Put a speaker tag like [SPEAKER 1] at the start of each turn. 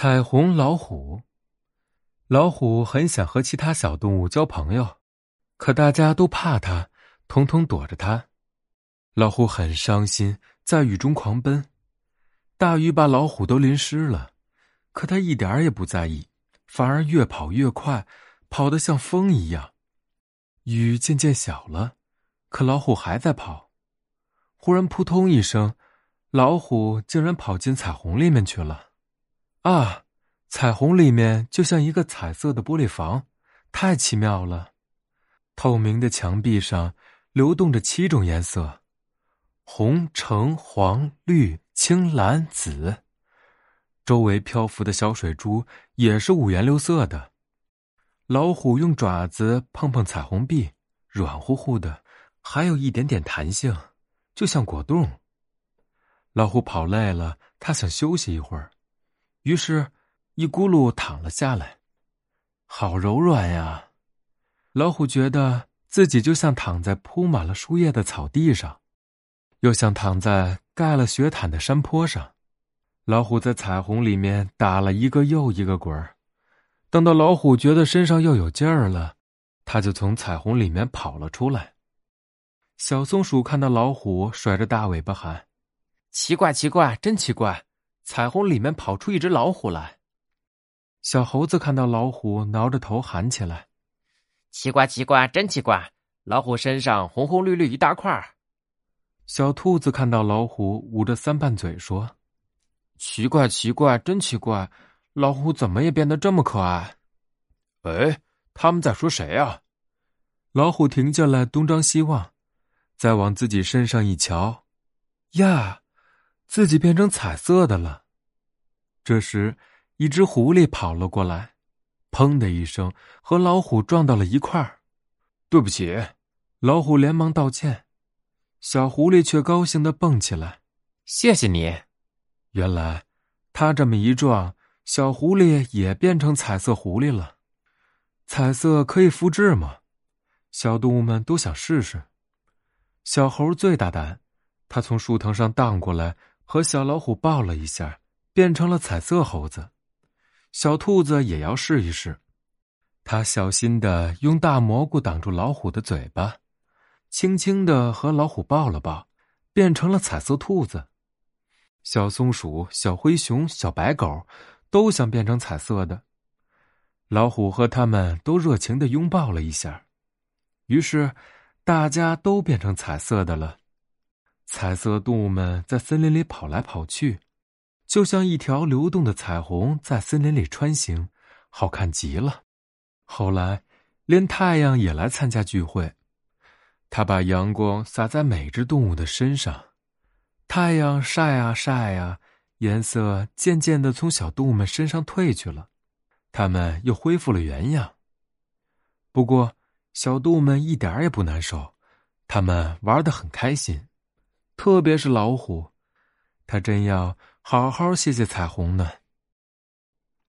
[SPEAKER 1] 彩虹老虎，老虎很想和其他小动物交朋友，可大家都怕它，统统躲着它。老虎很伤心，在雨中狂奔，大雨把老虎都淋湿了，可它一点也不在意，反而越跑越快，跑得像风一样。雨渐渐小了，可老虎还在跑。忽然，扑通一声，老虎竟然跑进彩虹里面去了。啊，彩虹里面就像一个彩色的玻璃房，太奇妙了。透明的墙壁上流动着七种颜色：红、橙、黄、绿、青、蓝、紫。周围漂浮的小水珠也是五颜六色的。老虎用爪子碰碰彩虹壁，软乎乎的，还有一点点弹性，就像果冻。老虎跑累了，它想休息一会儿。于是，一咕噜躺了下来，好柔软呀！老虎觉得自己就像躺在铺满了树叶的草地上，又像躺在盖了雪毯的山坡上。老虎在彩虹里面打了一个又一个滚儿。等到老虎觉得身上又有劲儿了，它就从彩虹里面跑了出来。小松鼠看到老虎，甩着大尾巴喊：“奇怪，奇怪，真奇怪！”彩虹里面跑出一只老虎来，小猴子看到老虎，挠着头喊起来：“
[SPEAKER 2] 奇怪，奇怪，真奇怪！老虎身上红红绿绿一大块。”
[SPEAKER 1] 小兔子看到老虎，捂着三瓣嘴说：“奇怪，奇怪，真奇怪！老虎怎么也变得这么可爱？”
[SPEAKER 3] 哎，他们在说谁啊？
[SPEAKER 1] 老虎停下来，东张西望，再往自己身上一瞧，呀！自己变成彩色的了。这时，一只狐狸跑了过来，砰的一声，和老虎撞到了一块儿。
[SPEAKER 3] 对不起，
[SPEAKER 1] 老虎连忙道歉。小狐狸却高兴的蹦起来：“
[SPEAKER 2] 谢谢你！”
[SPEAKER 1] 原来，他这么一撞，小狐狸也变成彩色狐狸了。彩色可以复制吗？小动物们都想试试。小猴最大胆，他从树藤上荡过来。和小老虎抱了一下，变成了彩色猴子。小兔子也要试一试，它小心的用大蘑菇挡住老虎的嘴巴，轻轻的和老虎抱了抱，变成了彩色兔子。小松鼠、小灰熊、小白狗都想变成彩色的，老虎和他们都热情的拥抱了一下，于是大家都变成彩色的了。彩色动物们在森林里跑来跑去，就像一条流动的彩虹在森林里穿行，好看极了。后来，连太阳也来参加聚会，他把阳光洒在每只动物的身上。太阳晒啊晒啊，颜色渐渐的从小动物们身上褪去了，它们又恢复了原样。不过，小动物们一点也不难受，它们玩得很开心。特别是老虎，他真要好好谢谢彩虹呢。